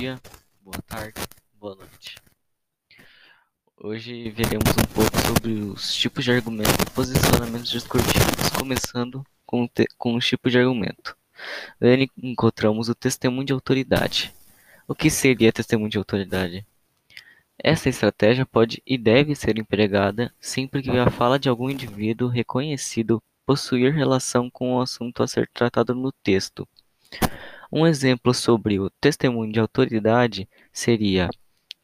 dia, boa tarde, boa noite. Hoje veremos um pouco sobre os tipos de argumento e posicionamentos discursivos, começando com, com os tipos de argumento. Nele encontramos o testemunho de autoridade. O que seria testemunho de autoridade? Essa estratégia pode e deve ser empregada sempre que a fala de algum indivíduo reconhecido possuir relação com o assunto a ser tratado no texto. Um exemplo sobre o testemunho de autoridade seria: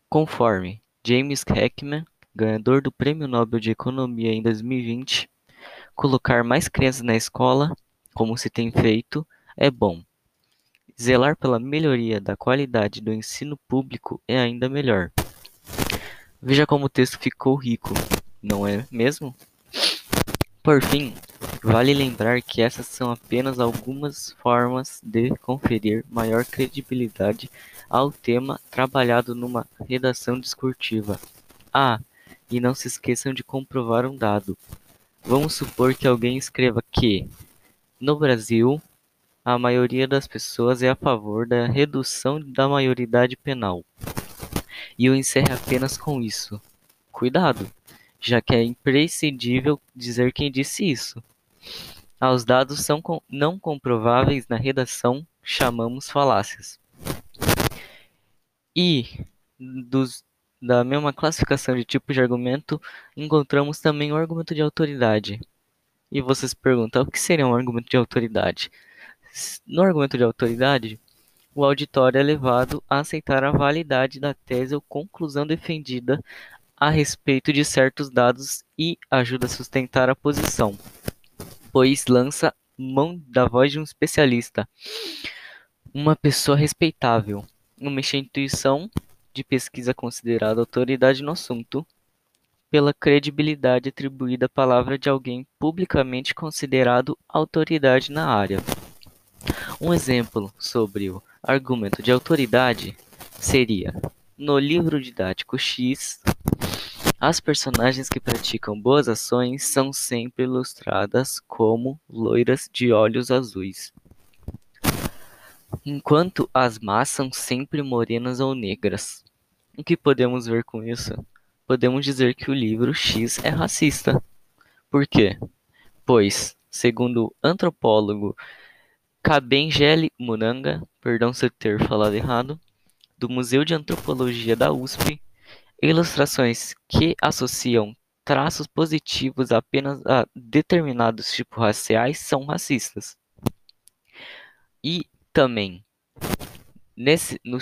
conforme James Heckman, ganhador do Prêmio Nobel de Economia em 2020, colocar mais crianças na escola, como se tem feito, é bom. Zelar pela melhoria da qualidade do ensino público é ainda melhor. Veja como o texto ficou rico, não é mesmo? Por fim, Vale lembrar que essas são apenas algumas formas de conferir maior credibilidade ao tema trabalhado numa redação discursiva. Ah, e não se esqueçam de comprovar um dado. Vamos supor que alguém escreva que, no Brasil, a maioria das pessoas é a favor da redução da maioridade penal. E eu encerre apenas com isso. Cuidado, já que é imprescindível dizer quem disse isso. Aos dados são não comprováveis na redação, chamamos falácias. E, dos, da mesma classificação de tipo de argumento, encontramos também o argumento de autoridade. E você se pergunta, o que seria um argumento de autoridade? No argumento de autoridade, o auditório é levado a aceitar a validade da tese ou conclusão defendida a respeito de certos dados e ajuda a sustentar a posição pois lança mão da voz de um especialista, uma pessoa respeitável, uma instituição de pesquisa considerada autoridade no assunto, pela credibilidade atribuída à palavra de alguém publicamente considerado autoridade na área. Um exemplo sobre o argumento de autoridade seria: no livro didático X, as personagens que praticam boas ações são sempre ilustradas como loiras de olhos azuis, enquanto as más são sempre morenas ou negras. O que podemos ver com isso? Podemos dizer que o livro X é racista. Por quê? Pois, segundo o antropólogo Kabengele Munanga, perdão se eu ter falado errado, do Museu de Antropologia da USP, Ilustrações que associam traços positivos apenas a determinados tipos raciais são racistas. E também, nesse, no,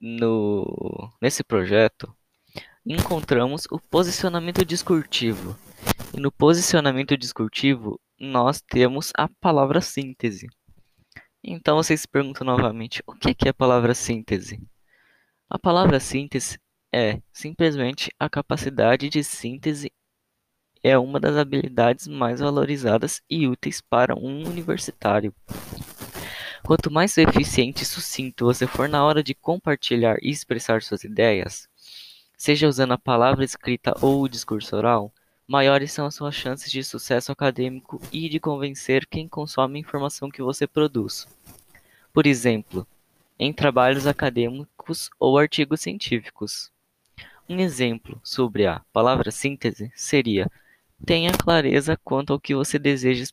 no, nesse projeto, encontramos o posicionamento discursivo. E no posicionamento discursivo, nós temos a palavra síntese. Então vocês se perguntam novamente, o que é a palavra síntese? A palavra síntese é, simplesmente, a capacidade de síntese é uma das habilidades mais valorizadas e úteis para um universitário. Quanto mais eficiente e sucinto você for na hora de compartilhar e expressar suas ideias, seja usando a palavra escrita ou o discurso oral, maiores são as suas chances de sucesso acadêmico e de convencer quem consome a informação que você produz. Por exemplo, em trabalhos acadêmicos ou artigos científicos. Um exemplo sobre a palavra síntese seria: tenha clareza quanto ao que você deseja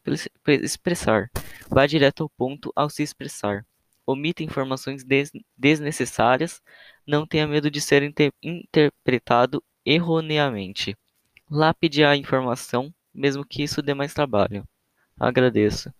expressar. Vá direto ao ponto ao se expressar. Omita informações des desnecessárias. Não tenha medo de ser inter interpretado erroneamente. Lapide a informação, mesmo que isso dê mais trabalho. Agradeço.